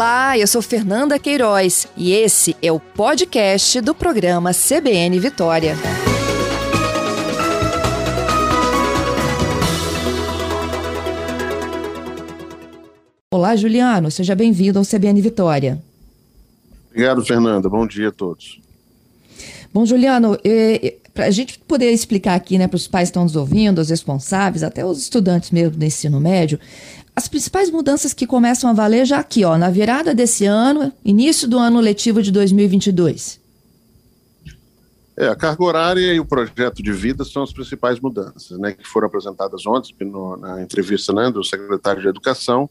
Olá, eu sou Fernanda Queiroz e esse é o podcast do programa CBN Vitória. Olá, Juliano, seja bem-vindo ao CBN Vitória. Obrigado, Fernanda. Bom dia a todos. Bom, Juliano, para a gente poder explicar aqui né, para os pais que estão nos ouvindo, os responsáveis, até os estudantes mesmo do ensino médio, as principais mudanças que começam a valer já aqui, ó, na virada desse ano, início do ano letivo de 2022. É, a carga horária e o projeto de vida são as principais mudanças, né, que foram apresentadas ontem no, na entrevista né, do secretário de Educação.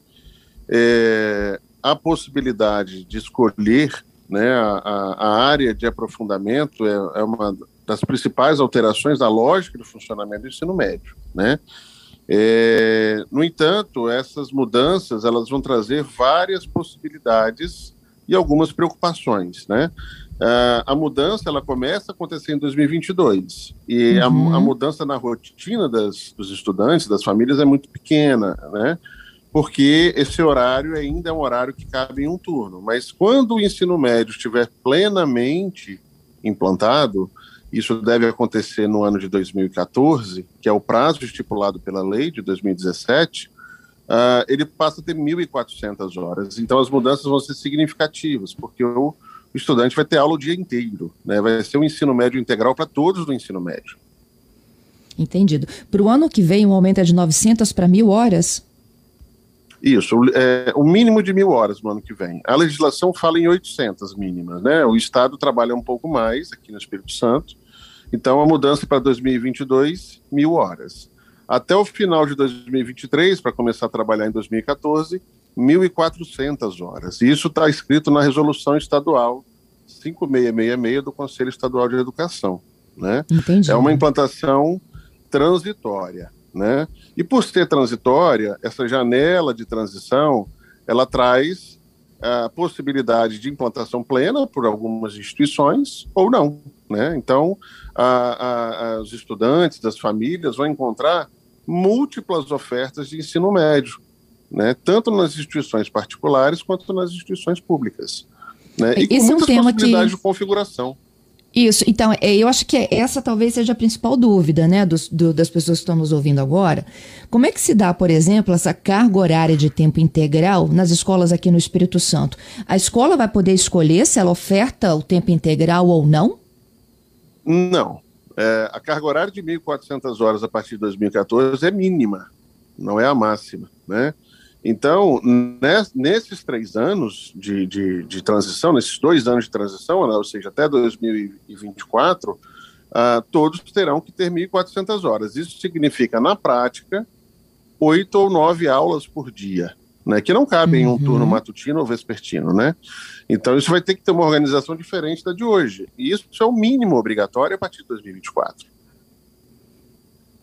É, a possibilidade de escolher né, a, a área de aprofundamento é, é, uma das principais alterações da lógica do funcionamento do ensino médio. Né? É, no entanto, essas mudanças elas vão trazer várias possibilidades e algumas preocupações. Né? a mudança ela começa a acontecer em 2022 e uhum. a, a, mudança na rotina das, dos estudantes, das famílias é muito pequena, né? porque esse horário ainda é um horário que cabe em um turno. Mas quando o ensino médio estiver plenamente implantado, isso deve acontecer no ano de 2014, que é o prazo estipulado pela lei de 2017, uh, ah, ele passa a ter 1.400 horas. Então as mudanças vão ser significativas, porque o, estudante vai ter aula o dia inteiro, né? vai ser um ensino médio integral para todos do ensino médio. Entendido. Para o ano que vem, o aumento é de 900 para 1.000 horas? Isso, é, o mínimo de mil horas no ano que vem. A legislação fala em 800 mínimas, né? O Estado trabalha um pouco mais aqui no Espírito Santo, então a mudança para 2022, mil horas. Até o final de 2023, para começar a trabalhar em 2014, 1.400 horas. Isso está escrito na resolução estadual 5666 do Conselho Estadual de Educação. Né? Entendi. É uma implantação transitória. Né? E por ser transitória, essa janela de transição, ela traz a possibilidade de implantação plena por algumas instituições ou não. Né? Então, a, a, os estudantes, as famílias vão encontrar múltiplas ofertas de ensino médio, né? tanto nas instituições particulares quanto nas instituições públicas. Né? E Esse com muitas é um possibilidades que... de configuração. Isso, então, é, eu acho que essa talvez seja a principal dúvida, né, dos, do, das pessoas que estão nos ouvindo agora. Como é que se dá, por exemplo, essa carga horária de tempo integral nas escolas aqui no Espírito Santo? A escola vai poder escolher se ela oferta o tempo integral ou não? Não. É, a carga horária de 1.400 horas a partir de 2014 é mínima, não é a máxima, né? Então, nesses três anos de, de, de, transição, nesses dois anos de transição, ou seja, até 2024, uh, ah, todos terão que ter 1.400 horas. Isso significa, na prática, oito ou nove aulas por dia, né, que não cabem uhum. em um turno uhum. matutino ou vespertino. Né? Então, isso vai ter que ter uma organização diferente da de hoje. E isso é o mínimo obrigatório a partir de 2024.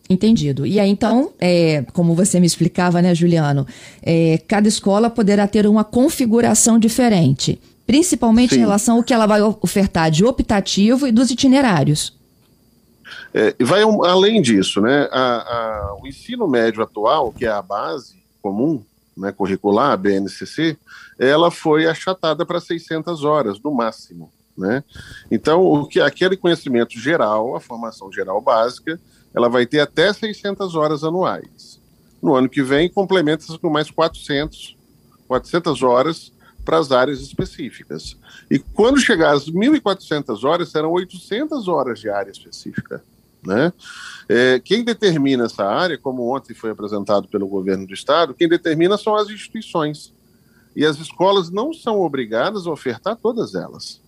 Entendido. E aí, então, é, como você me explicava, né, Juliano, é, cada escola poderá ter uma configuração diferente, principalmente Sim. em relação ao que ela vai ofertar de optativo e dos itinerários. É, vai um, além disso, né, a, a, o ensino médio atual, que é a base comum, né, curricular, a BNCC, ela foi achatada para 600 horas, no máximo. Né? Então, o que aquele conhecimento geral, a formação geral básica, ela vai ter até 600 horas anuais. No ano que vem, complementa-se com mais 400, 400 horas para as áreas específicas. E quando chegar às 1.400 horas, serão 800 horas de área específica. Né? É, quem determina essa área, como ontem foi apresentado pelo governo do estado, quem determina são as instituições. E as escolas não são obrigadas a ofertar todas elas.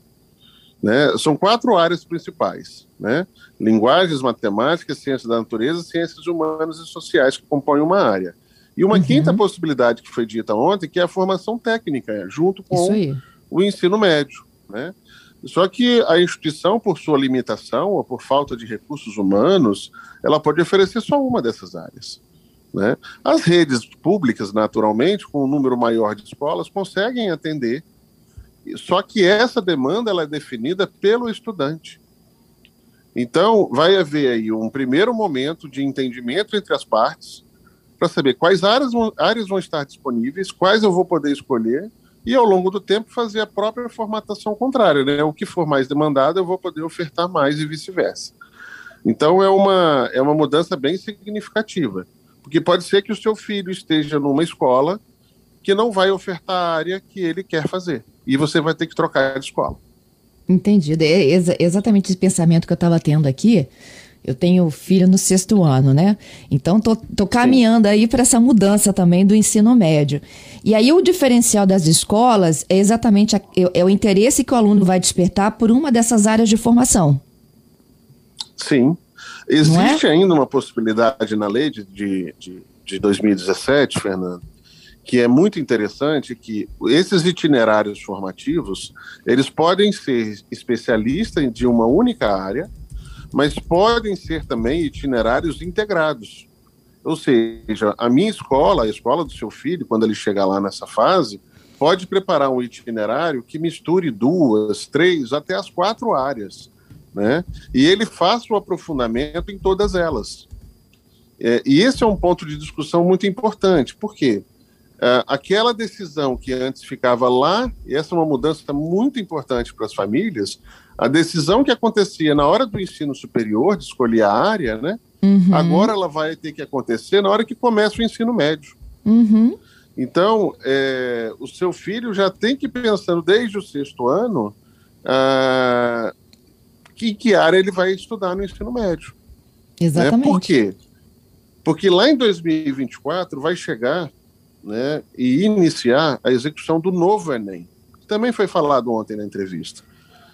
Né? São quatro áreas principais: né? linguagens, matemáticas, ciências da natureza, ciências humanas e sociais, que compõem uma área. E uma uhum. quinta possibilidade que foi dita ontem, que é a formação técnica, junto com o ensino médio. Né? Só que a instituição, por sua limitação ou por falta de recursos humanos, ela pode oferecer só uma dessas áreas. Né? As redes públicas, naturalmente, com um número maior de escolas, conseguem atender só que essa demanda ela é definida pelo estudante. Então, vai haver aí um primeiro momento de entendimento entre as partes para saber quais áreas vão, áreas vão estar disponíveis, quais eu vou poder escolher e ao longo do tempo fazer a própria formatação contrária, né? O que for mais demandado eu vou poder ofertar mais e vice-versa. Então é uma, é uma mudança bem significativa, porque pode ser que o seu filho esteja numa escola que não vai ofertar a área que ele quer fazer, e você vai ter que trocar de escola. Entendido. É exa exatamente esse pensamento que eu estava tendo aqui. Eu tenho filho no sexto ano, né? Então tô, tô caminhando aí para essa mudança também do ensino médio. E aí o diferencial das escolas é exatamente a, é, é o interesse que o aluno vai despertar por uma dessas áreas de formação. Sim. Existe é? ainda uma possibilidade na lei de, de, de, de 2017, Fernando, que é muito interessante que esses itinerários formativos, eles podem ser especialistas de uma única área, mas podem ser também itinerários integrados. Ou seja, a minha escola, a escola do seu filho, quando ele chegar lá nessa fase, pode preparar um itinerário que misture duas, três, até as quatro áreas, né? E ele faça o aprofundamento em todas elas. É, e esse é um ponto de discussão muito importante. Por quê? Uh, aquela decisão que antes ficava lá, e essa é uma mudança muito importante para as famílias, a decisão que acontecia na hora do ensino superior, de escolher a área, né? Uhum. Agora ela vai ter que acontecer na hora que começa o ensino médio. Uhum. Então, é, o seu filho já tem que ir pensando desde o sexto ano uh, que, que área ele vai estudar no ensino médio. Exatamente. Né? Por quê? Porque lá em 2024 vai chegar né, e iniciar a execução do novo Enem. Também foi falado ontem na entrevista.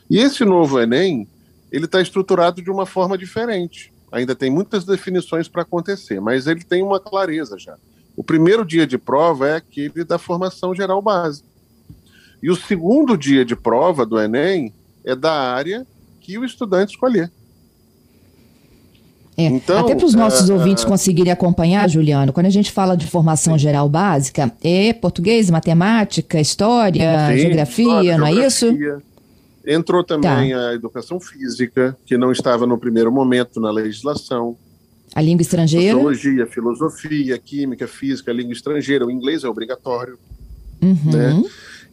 E esse novo Enem, ele está estruturado de uma forma diferente. Ainda tem muitas definições para acontecer, mas ele tem uma clareza já. O primeiro dia de prova é aquele da formação geral básica. E o segundo dia de prova do Enem é da área que o estudante escolher. É, então, até para os nossos é, ouvintes conseguirem acompanhar, Juliano, quando a gente fala de formação geral básica, é português, matemática, história, sim, geografia, história, não é isso? Entrou também tá. a educação física, que não estava no primeiro momento na legislação. A língua estrangeira? Sociologia, filosofia, química, física, língua estrangeira. O inglês é obrigatório. Uhum. Né?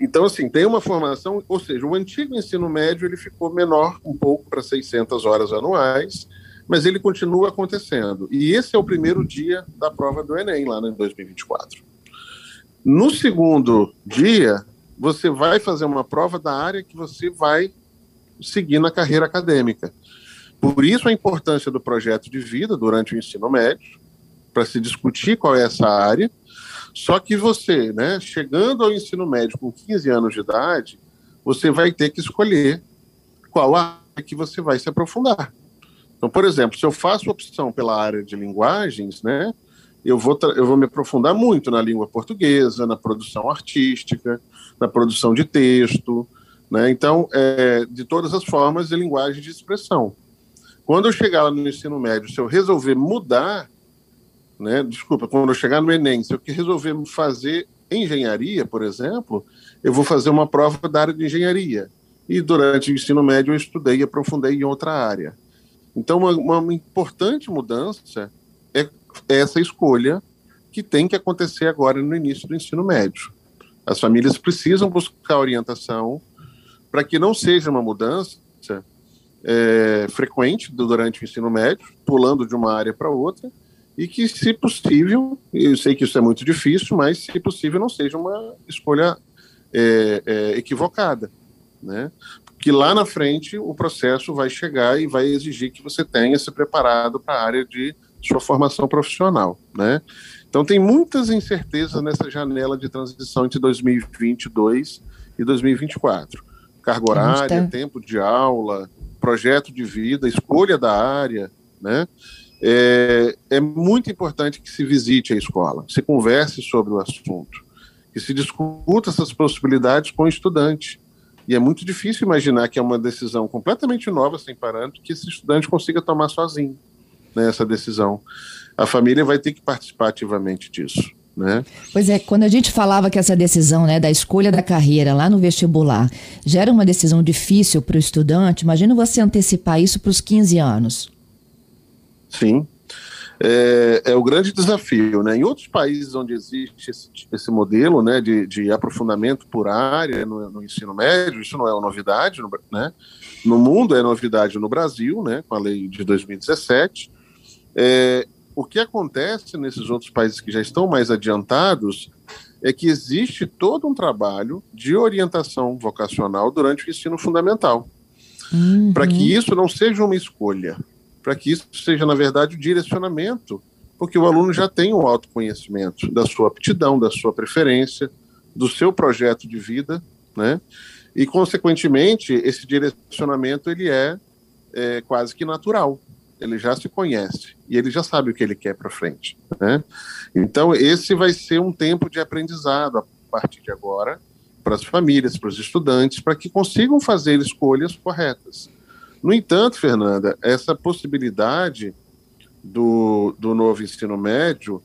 Então, assim, tem uma formação, ou seja, o antigo ensino médio ele ficou menor um pouco para 600 horas anuais, mas ele continua acontecendo. E esse é o primeiro dia da prova do Enem, lá em 2024. No segundo dia, você vai fazer uma prova da área que você vai seguir na carreira acadêmica. Por isso a importância do projeto de vida durante o ensino médio, para se discutir qual é essa área. Só que você, né, chegando ao ensino médio com 15 anos de idade, você vai ter que escolher qual área que você vai se aprofundar. Então, por exemplo, se eu faço opção pela área de linguagens, né, eu vou, eu vou me aprofundar muito na língua portuguesa, na produção artística, na produção de texto, né? Então, é, de todas as formas de linguagem de expressão. Quando eu chegar lá no ensino médio, se eu resolver mudar, né? Desculpa, quando eu chegar no Enem, se eu resolver fazer engenharia, por exemplo, eu vou fazer uma prova da área de engenharia. E durante o ensino médio eu estudei e aprofundei em outra área. Então, uma, uma importante mudança é essa escolha que tem que acontecer agora no início do ensino médio. As famílias precisam buscar orientação para que não seja uma mudança é, frequente durante o ensino médio, pulando de uma área para outra, e que, se possível, eu sei que isso é muito difícil, mas se possível não seja uma escolha é, é, equivocada, né? Porque lá na frente o processo vai chegar e vai exigir que você tenha se preparado para a área de sua formação profissional, né? Então tem muitas incertezas nessa janela de transição entre 2022 e 2024. Carga horária, tá... tempo de aula, projeto de vida, escolha da área, né? É, é muito importante que se visite a escola, se converse sobre o assunto, que se discuta essas possibilidades com o estudante. E é muito difícil imaginar que é uma decisão completamente nova, sem parâmetro, que esse estudante consiga tomar sozinho né, essa decisão. A família vai ter que participar ativamente disso. Né? Pois é, quando a gente falava que essa decisão né, da escolha da carreira lá no vestibular gera uma decisão difícil para o estudante, imagina você antecipar isso para os 15 anos. Sim. É, é, o grande desafio. Né? Em outros países onde existe esse, esse modelo né, de, de, aprofundamento por área no, no, ensino médio, isso não é uma novidade, no, né? no mundo é novidade no Brasil, né, com a lei de 2017. É, o que acontece nesses outros países que já estão mais adiantados é que existe todo um trabalho de orientação vocacional durante o ensino fundamental. Uhum. Para que isso não seja uma escolha, para que isso seja, na verdade, o direcionamento, porque o aluno já tem um autoconhecimento da sua aptidão, da sua preferência, do seu projeto de vida, né? E, consequentemente, esse direcionamento ele é, é quase que natural. Ele já se conhece e ele já sabe o que ele quer para frente. Né? Então, esse vai ser um tempo de aprendizado a partir de agora para as famílias, para os estudantes, para que consigam fazer escolhas corretas. No entanto, Fernanda, essa possibilidade do, do novo ensino médio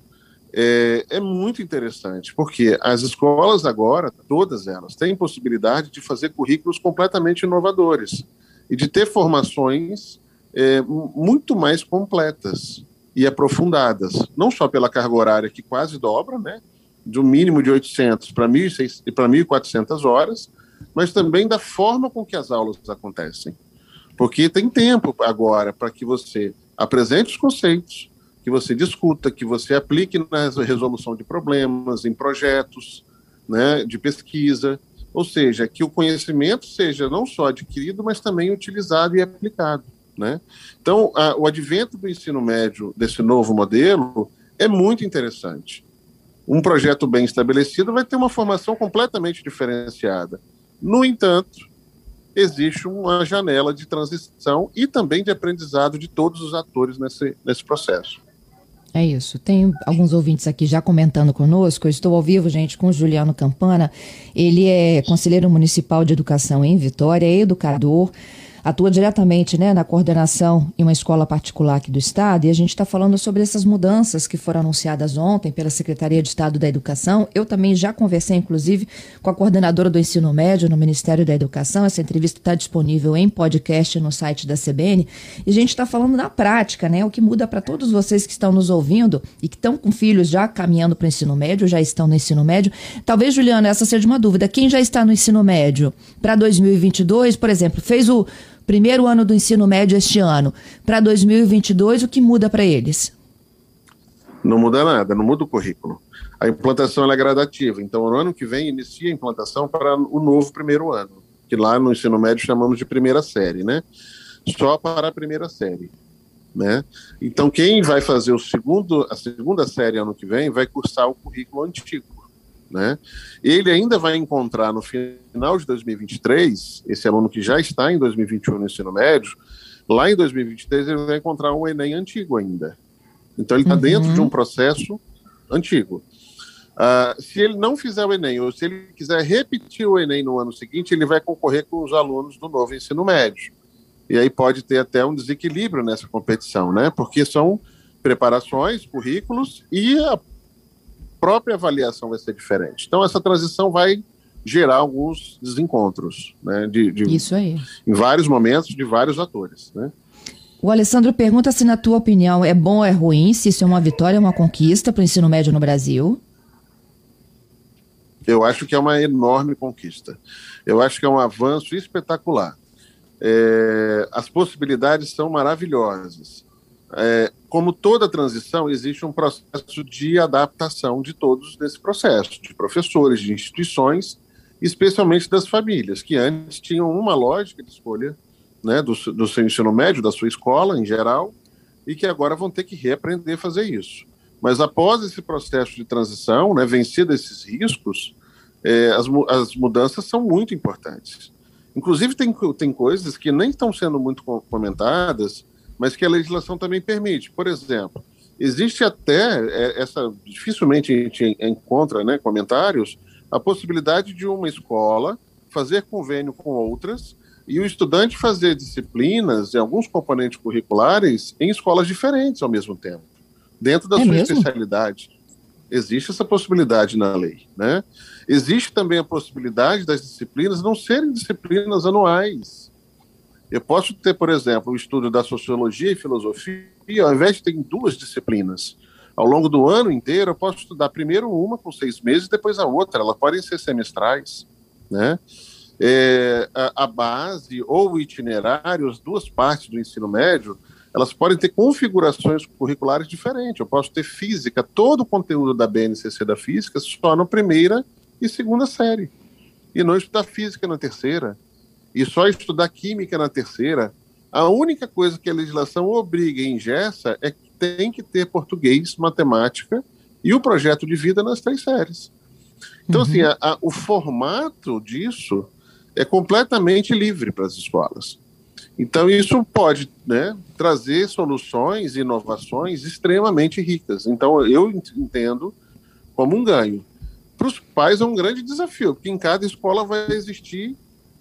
é, é, muito interessante, porque as escolas agora, todas elas, têm possibilidade de fazer currículos completamente inovadores e de ter formações é, muito mais completas e aprofundadas, não só pela carga horária que quase dobra, né, de um mínimo de 800 para 1.400 horas, mas também da forma com que as aulas acontecem. Porque tem tempo agora para que você apresente os conceitos, que você discuta, que você aplique na resolução de problemas, em projetos né, de pesquisa, ou seja, que o conhecimento seja não só adquirido, mas também utilizado e aplicado. Né? Então, a, o advento do ensino médio, desse novo modelo, é muito interessante. Um projeto bem estabelecido vai ter uma formação completamente diferenciada. No entanto, existe uma janela de transição e também de aprendizado de todos os atores nesse, nesse processo. É isso. Tem alguns ouvintes aqui já comentando conosco. Eu estou ao vivo, gente, com o Juliano Campana. Ele é conselheiro municipal de educação em Vitória, é educador atua diretamente né, na coordenação em uma escola particular aqui do Estado, e a gente está falando sobre essas mudanças que foram anunciadas ontem pela Secretaria de Estado da Educação. Eu também já conversei, inclusive, com a coordenadora do ensino médio no Ministério da Educação. Essa entrevista está disponível em podcast no site da CBN. E a gente está falando na prática, né? O que muda para todos vocês que estão nos ouvindo e que estão com filhos já caminhando para o ensino médio, já estão no ensino médio. Talvez, Juliana, essa seja uma dúvida. Quem já está no ensino médio para 2022, por exemplo, fez o primeiro ano do ensino médio este ano para 2022, o que muda para eles? Não muda nada, não muda o currículo. A implantação é gradativa, então no ano que vem inicia a implantação para o novo primeiro ano, que lá no ensino médio chamamos de primeira série, né? Só para a primeira série. Né? Então, quem vai fazer o segundo, a segunda série ano que vem vai cursar o currículo antigo. Né? Ele ainda vai encontrar no final de 2023, esse aluno que já está em 2021 no ensino médio, lá em 2023 ele vai encontrar um Enem antigo ainda. Então ele está uhum. dentro de um processo antigo. Uh, se ele não fizer o Enem, ou se ele quiser repetir o Enem no ano seguinte, ele vai concorrer com os alunos do novo ensino médio. E aí pode ter até um desequilíbrio nessa competição, né? Porque são preparações, currículos e a própria avaliação vai ser diferente. Então, essa transição vai gerar alguns desencontros, né? De, de, Isso aí. Em vários momentos, de vários atores, né? O Alessandro pergunta se, na tua opinião, é bom ou é ruim, se isso é uma vitória ou uma conquista para o ensino médio no Brasil? Eu acho que é uma enorme conquista. Eu acho que é um avanço espetacular. É, as possibilidades são maravilhosas. É, como toda transição, existe um processo de adaptação de todos nesse processo, de professores, de instituições, especialmente das famílias, que antes tinham uma lógica de escolha né, do, do seu ensino médio, da sua escola em geral, e que agora vão ter que reaprender a fazer isso. Mas após esse processo de transição, né, vencido esses riscos, é, as, as mudanças são muito importantes. Inclusive, tem, tem coisas que nem estão sendo muito comentadas, mas que a legislação também permite. Por exemplo, existe até é, essa dificilmente a gente encontra, né, comentários, a possibilidade de uma escola fazer convênio com outras e o estudante fazer disciplinas e alguns componentes curriculares em escolas diferentes ao mesmo tempo, dentro da é sua mesmo? especialidade. Existe essa possibilidade na lei, né? Existe também a possibilidade das disciplinas não serem disciplinas anuais, Eu posso ter, por exemplo, o estudo da sociologia e filosofia, ao invés de ter duas disciplinas. Ao longo do ano inteiro, eu posso estudar primeiro uma com seis meses, depois a outra. Elas podem ser semestrais, né? É, a, a base ou o itinerário, as duas partes do ensino médio, elas podem ter configurações curriculares diferentes. Eu posso ter física, todo o conteúdo da BNCC da física só na primeira e segunda série, e não estudar física na terceira, e só estudar química na terceira. A única coisa que a legislação obriga e ingessa é que tem que ter português, matemática e o projeto de vida nas três séries. Então, assim, uhum. assim, a, a, o formato disso é completamente livre para as escolas. Então, isso pode né, trazer soluções e inovações extremamente ricas. Então, eu entendo como um ganho. Para os pais é um grande desafio, porque em cada escola vai existir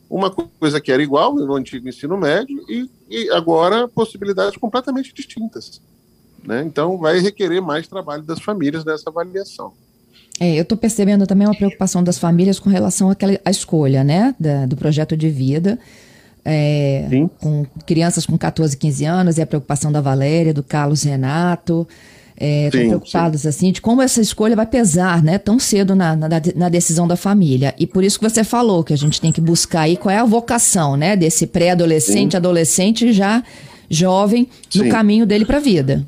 uma coisa que era igual no antigo ensino médio e, e agora possibilidades completamente distintas. Né? Então, vai requerer mais trabalho das famílias nessa avaliação. É, eu estou percebendo também uma preocupação das famílias com relação àquela, à escolha né, da, do projeto de vida é, com crianças com 14, 15 anos, e a preocupação da Valéria, do Carlos Renato. É, preocupados sim. assim de como essa escolha vai pesar, né, tão cedo na, na, na, decisão da família. E por isso que você falou que a gente tem que buscar aí qual é a vocação, né, desse pré-adolescente, adolescente já jovem no sim. caminho dele para a vida.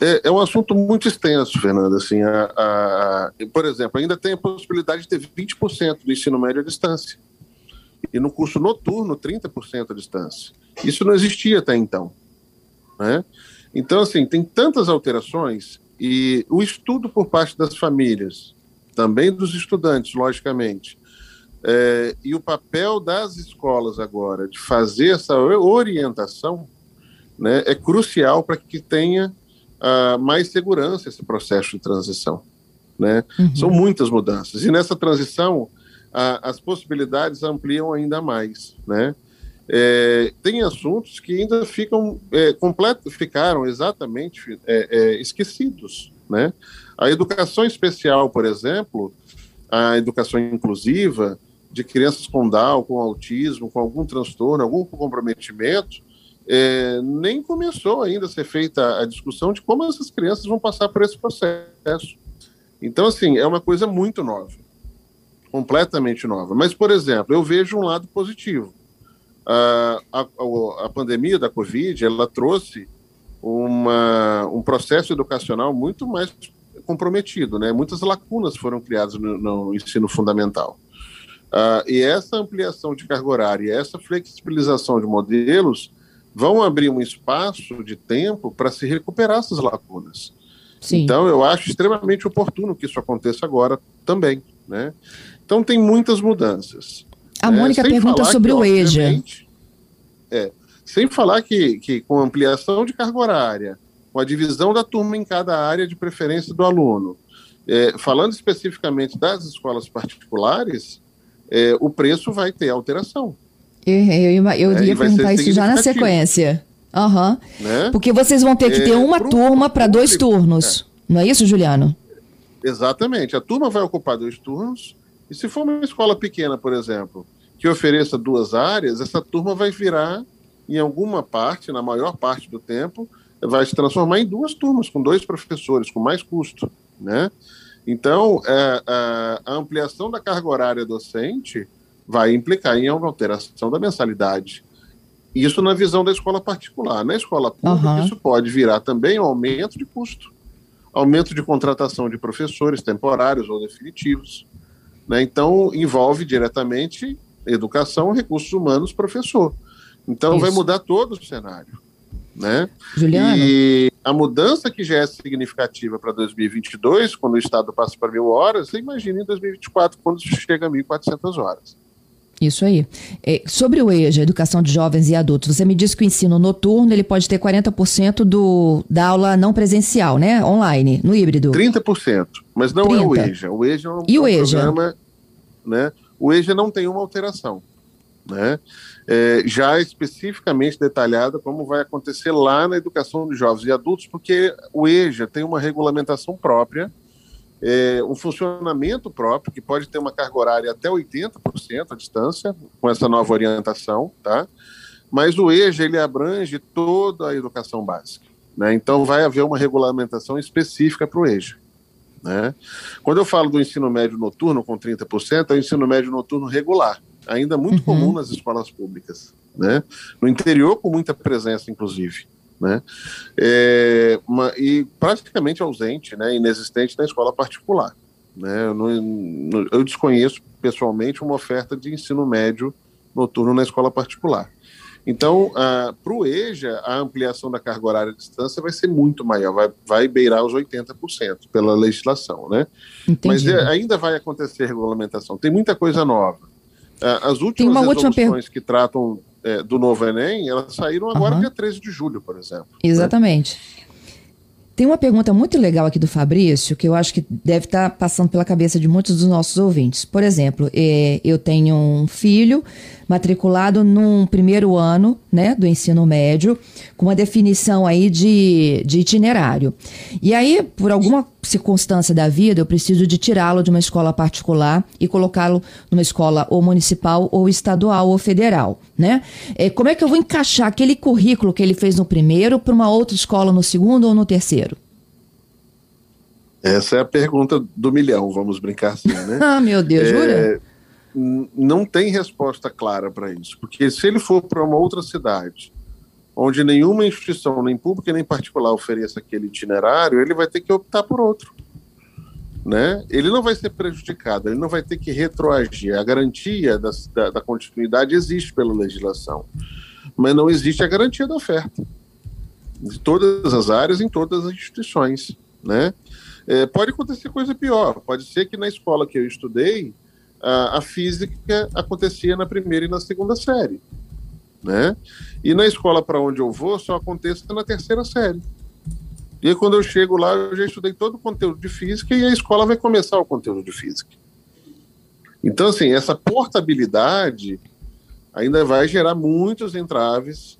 É, é, um assunto muito extenso, Fernanda. Assim, a, a, por exemplo, ainda tem a possibilidade de ter 20% do ensino médio à distância e no curso noturno 30% à distância. Isso não existia até então. Né? Então, assim, tem tantas alterações e o estudo por parte das famílias, também dos estudantes, logicamente, é, e o papel das escolas agora de fazer essa orientação né, é crucial para que tenha uh, mais segurança esse processo de transição. Né? Uhum. São muitas mudanças. E nessa transição, a, as possibilidades ampliam ainda mais, né? É, tem assuntos que ainda ficam é, completo, ficaram exatamente é, é, esquecidos, né? A educação especial, por exemplo, a educação inclusiva de crianças com Down, com autismo, com algum transtorno, algum comprometimento, é, nem começou ainda a ser feita a discussão de como essas crianças vão passar por esse processo. Então, assim, é uma coisa muito nova completamente nova. Mas, por exemplo, eu vejo um lado positivo. A, a, a, pandemia da Covid ela trouxe uma, um processo educacional muito mais comprometido, né? Muitas lacunas foram criadas no, no ensino fundamental. Uh, e essa ampliação de carga horária, essa flexibilização de modelos vão abrir um espaço de tempo para se recuperar essas lacunas. Sim. Então, eu acho extremamente oportuno que isso aconteça agora também. Né? Então tem muitas mudanças. A né? Mônica pergunta sobre que, o EJA. É, sem falar que, que com ampliação de carga horária, com a divisão da turma em cada área de preferência do aluno, é, falando especificamente das escolas particulares, é, o preço vai ter alteração. Eu, eu, eu é, ia perguntar isso já na sequência. Uhum. Né? Porque vocês vão ter que ter é, uma turma para dois turnos. É. Não é isso, Juliano? Exatamente. A turma vai ocupar dois turnos e se for uma escola pequena, por exemplo, que ofereça duas áreas, essa turma vai virar, em alguma parte, na maior parte do tempo, vai se transformar em duas turmas, com dois professores, com mais custo. Né? Então, é, a, a ampliação da carga horária docente vai implicar em alteração da mensalidade. Isso na visão da escola particular. Na escola pública, uhum. isso pode virar também um aumento de custo, aumento de contratação de professores temporários ou definitivos, né? Então, envolve diretamente educação, recursos humanos, professor. Então, Isso. vai mudar todo o cenário. Né? Juliana? E a mudança que já é significativa para 2022, quando o Estado passa para mil horas, você imagina em 2024, quando chega a 1.400 horas. Isso aí. É, sobre o EJA, Educação de Jovens e Adultos, você me disse que o ensino noturno ele pode ter 40% do, da aula não presencial, né? Online, no híbrido. 30%, mas não 30. é o EJA. O EJA é um, e o um EJA? programa... Né? O EJA não tem uma alteração. Né? É, já especificamente detalhada como vai acontecer lá na educação de jovens e adultos, porque o EJA tem uma regulamentação própria, é, um funcionamento próprio, que pode ter uma carga horária até 80% à distância, com essa nova orientação, tá? Mas o EJA ele abrange toda a educação básica. Né? Então vai haver uma regulamentação específica para o EJA. Né? Quando eu falo do ensino médio noturno com 30%, é o ensino médio noturno regular, ainda muito uhum. comum nas escolas públicas. Né? No interior, com muita presença, inclusive. Né? É, uma, e praticamente ausente, né, inexistente na escola particular. Né? Eu, não, eu desconheço pessoalmente uma oferta de ensino médio noturno na escola particular. Então, para o EJA, a ampliação da carga horária de distância vai ser muito maior, vai, vai beirar os 80% pela legislação, né? Entendi. Mas é, ainda vai acontecer regulamentação. Tem muita coisa nova. as últimas resoluções que tratam é, do novo Enem, elas saíram agora uhum. dia 13 de julho, por exemplo. Né? Exatamente. Né? Tem uma pergunta muito legal aqui do Fabrício, que eu acho que deve estar tá passando pela cabeça de muitos dos nossos ouvintes. Por exemplo, é, eu tenho um filho matriculado num primeiro ano né, do ensino médio, com uma definição aí de, de itinerário. E aí, por alguma circunstância da vida, eu preciso de tirá-lo de uma escola particular e colocá-lo numa escola ou municipal, ou estadual, ou federal. Né? É, como é que eu vou encaixar aquele currículo que ele fez no primeiro para uma outra escola no segundo ou no terceiro? Essa é a pergunta do milhão, vamos brincar assim, né? ah, meu Deus, é, jura? não tem resposta clara para isso, porque se ele for para uma outra cidade, onde nenhuma instituição, nem pública nem particular, ofereça aquele itinerário, ele vai ter que optar por outro. Né? Ele não vai ser prejudicado, ele não vai ter que retroagir. A garantia da, da, da continuidade existe pela legislação, mas não existe a garantia da oferta. De todas as áreas, em todas as instituições. Né? É, pode acontecer coisa pior. Pode ser que na escola que eu estudei, a, a física acontecia na primeira e na segunda série. Né? E na escola para onde eu vou, só acontece na terceira série. E aí, quando eu chego lá, eu já estudei todo o conteúdo de física e a escola vai começar o conteúdo de física. Então, assim, essa portabilidade ainda vai gerar muitos entraves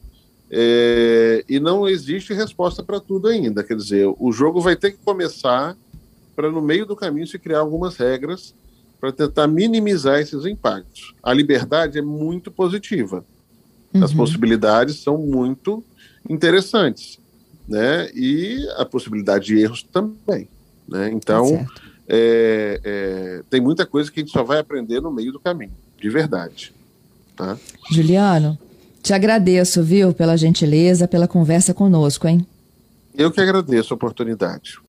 é, e não existe resposta para tudo ainda. Quer dizer, o jogo vai ter que começar para, no meio do caminho, se criar algumas regras para tentar minimizar esses impactos. A liberdade é muito positiva. Uhum. As possibilidades são muito interessantes, né? E a possibilidade de erros também, né? Então, tá é, é, tem muita coisa que a gente só vai aprender no meio do caminho, de verdade. Tá? Juliano, te agradeço, viu, pela gentileza, pela conversa conosco, hein? Eu que agradeço a oportunidade.